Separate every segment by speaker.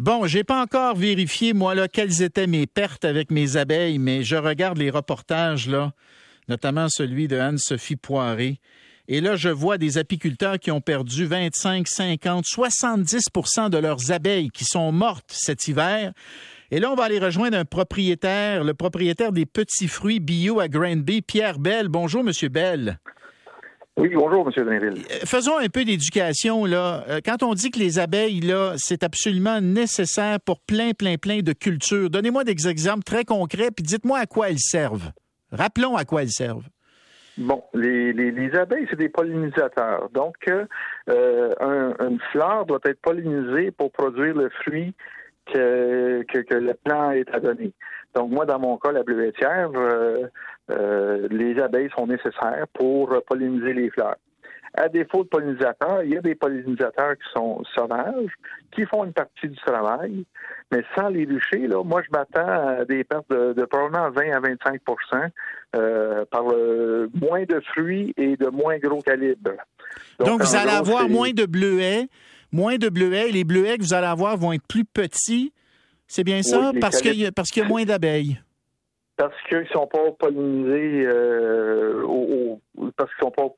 Speaker 1: Bon, j'ai pas encore vérifié, moi, là, quelles étaient mes pertes avec mes abeilles, mais je regarde les reportages, là, notamment celui de Anne-Sophie Poiré. Et là, je vois des apiculteurs qui ont perdu 25, 50, 70% de leurs abeilles qui sont mortes cet hiver. Et là, on va aller rejoindre un propriétaire, le propriétaire des petits fruits bio à Granby, Pierre Bell. Bonjour, Monsieur Bell.
Speaker 2: Oui, bonjour, M. Drainville.
Speaker 1: Euh, faisons un peu d'éducation, là. Euh, quand on dit que les abeilles, là, c'est absolument nécessaire pour plein, plein, plein de cultures, donnez-moi des exemples très concrets, puis dites-moi à quoi elles servent. Rappelons à quoi elles servent.
Speaker 2: Bon, les, les, abeilles, c'est des pollinisateurs. Donc, euh, une fleur doit être pollinisée pour produire le fruit que, que, le plant est à donner. Donc, moi, dans mon cas, la bleuetière, euh, euh, les abeilles sont nécessaires pour polliniser les fleurs. À défaut de pollinisateurs, il y a des pollinisateurs qui sont sauvages, qui font une partie du travail, mais sans les ruchers, là, moi, je m'attends à des pertes de, probablement 20 à 25% euh, par moins de fruits et de moins gros calibre.
Speaker 1: Donc, vous allez avoir moins de bleuets, moins de bleuets. Les bleuets que vous allez avoir vont être plus petits. C'est bien ça? parce qu'il y, a, parce qu'il y a moins d'abeilles.
Speaker 2: Parce qu'ils ne sont pas pollinisés, euh, parce qu'ils sont pas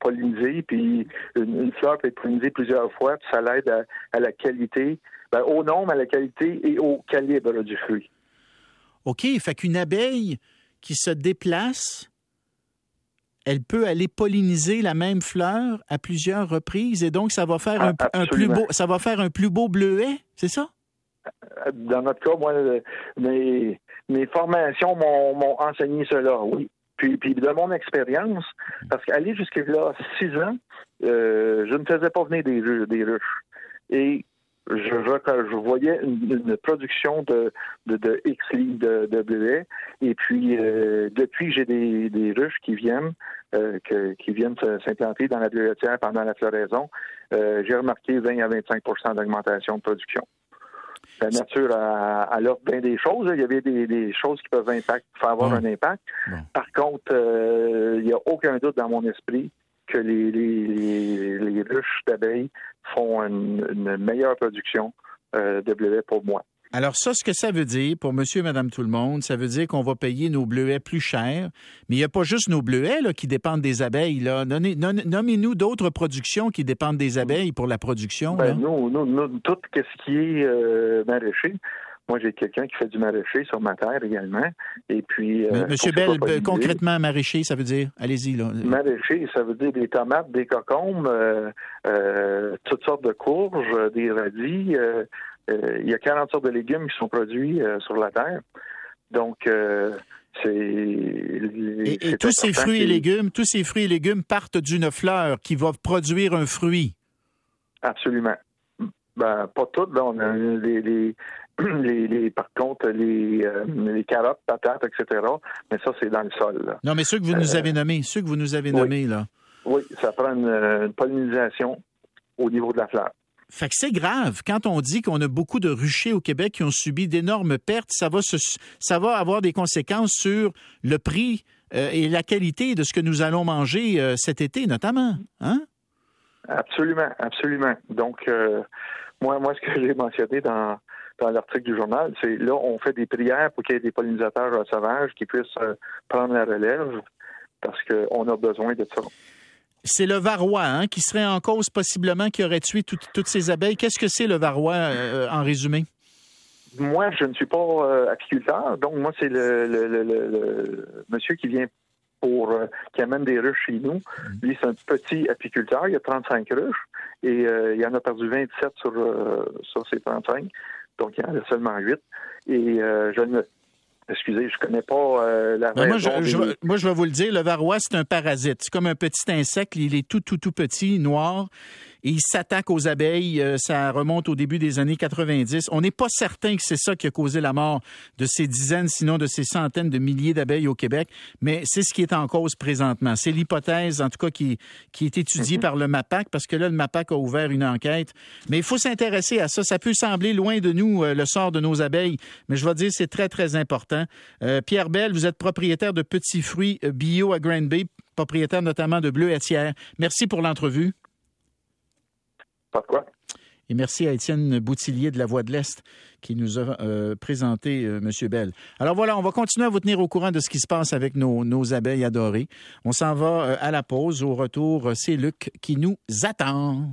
Speaker 2: pollinisés, puis une, fleur peut être pollinisée plusieurs fois, puis ça l'aide à, la qualité, ben, au nombre, à la qualité et au calibre du fruit.
Speaker 1: OK, fait qu'une abeille qui se déplace elle peut aller polliniser la même fleur à plusieurs reprises et donc ça va faire un, ah, plus beau ça va faire un plus beau bleuet, c'est ça?
Speaker 2: Dans notre cas, moi, mes, mes formations m'ont enseigné cela, oui. Puis, de mon expérience, parce qu'aller jusqu'à là six ans, euh, je ne faisais pas venir des, ruches. Et je, voyais une, production de, de, de X de, bleuets. Et puis, euh, depuis, j'ai des, ruches qui viennent, euh, qui viennent s'implanter dans la bleuetière pendant la floraison. Euh, j'ai remarqué 20 à 25% d'augmentation de production. La nature a, a l'ordre bien des choses. Il y avait des, des choses qui peuvent impact, faire avoir un impact. Par contre, il n'y a aucun doute dans mon esprit que les, les, les ruches d'abeilles font une, meilleure production euh, de bleuets pour moi.
Speaker 1: Alors ça, ce que ça veut dire pour monsieur et madame tout le monde, ça veut dire qu'on va payer nos bleuets plus cher, mais il n'y a pas juste nos bleuets là, qui dépendent des abeilles. Là. Nommez-nous d'autres productions qui dépendent des abeilles pour la production.
Speaker 2: Ben, nous, nous, tout ce qui est euh, maraîcher, moi, j'ai quelqu'un qui fait du maraîcher sur ma terre également. Et puis.
Speaker 1: Euh, Monsieur Bell, concrètement, maraîcher, ça veut dire, allez-y là.
Speaker 2: Maraîcher, ça veut dire des tomates, des cocombes, euh, euh, toutes sortes de courges, des radis. Il y a 40 sortes de légumes qui sont produits sur la terre. Donc, c'est.
Speaker 1: Et, et tous ces fruits et légumes, tous ces fruits et légumes partent d'une fleur qui va produire un fruit.
Speaker 2: Absolument. Ben, pas toutes. on a les, les, par contre, les, euh, les carottes, patates, etc. Mais ça, c'est dans le sol.
Speaker 1: Non, mais ceux que vous nous euh, avez nommés, ceux que vous nous avez nommés, là.
Speaker 2: Oui, ça prend une, pollinisation au niveau de la fleur.
Speaker 1: Fait que c'est grave. Quand on dit qu'on a beaucoup de ruchers au Québec qui ont subi d'énormes pertes, ça va, ça va avoir des conséquences sur le prix euh, et la qualité de ce que nous allons manger cet été, notamment. Hein?
Speaker 2: Absolument, absolument. Donc, moi, moi, ce que j'ai mentionné dans, dans l'article du journal, c'est là, on fait des prières pour qu'il y ait des pollinisateurs sauvages qui puissent euh, prendre la relève parce qu'on a besoin de ça.
Speaker 1: C'est le varroa hein, qui serait en cause possiblement qui aurait tué toutes ces abeilles. Qu'est-ce que c'est le varroa euh, en résumé?
Speaker 2: Moi, je ne suis pas euh, apiculteur, donc moi, c'est le, monsieur qui vient pour qui amène des ruches chez nous. Mm. Lui, c'est un petit apiculteur, il a 35 ruches et il en a perdu 27 sur, sur ses 35 donc il y en a seulement huit. Et euh, je ne Excusez, je connais pas euh, la
Speaker 1: moi, je, moi, je vais vous le dire, le varroa, c'est un parasite. C'est comme un petit insecte. Il est tout, tout, tout petit, noir il s'attaque aux abeilles. Euh, ça remonte au début des années 90. On n'est pas certain que c'est ça qui a causé la mort de ces dizaines, sinon de ces centaines de milliers d'abeilles au Québec, mais c'est ce qui est en cause présentement. C'est l'hypothèse, en tout cas, qui, qui est étudiée mhm. par le MAPAC, parce que là, le MAPAC a ouvert une enquête. Mais il faut s'intéresser à ça. Ça peut sembler loin de nous, euh, le sort de nos abeilles, mais je vais dire, c'est très, très important. Euh, Pierre Bell, vous êtes propriétaire de petits fruits bio à Grand Bay, propriétaire notamment de bleuetière. Merci pour l'entrevue. Et merci à Étienne Boutillier de la Voix de l'Est qui nous a euh, présenté euh, M. Bell. Alors voilà, on va continuer à vous tenir au courant de ce qui se passe avec nos, abeilles adorées. On s'en va euh, à la pause. Au retour, c'est Luc qui nous attend.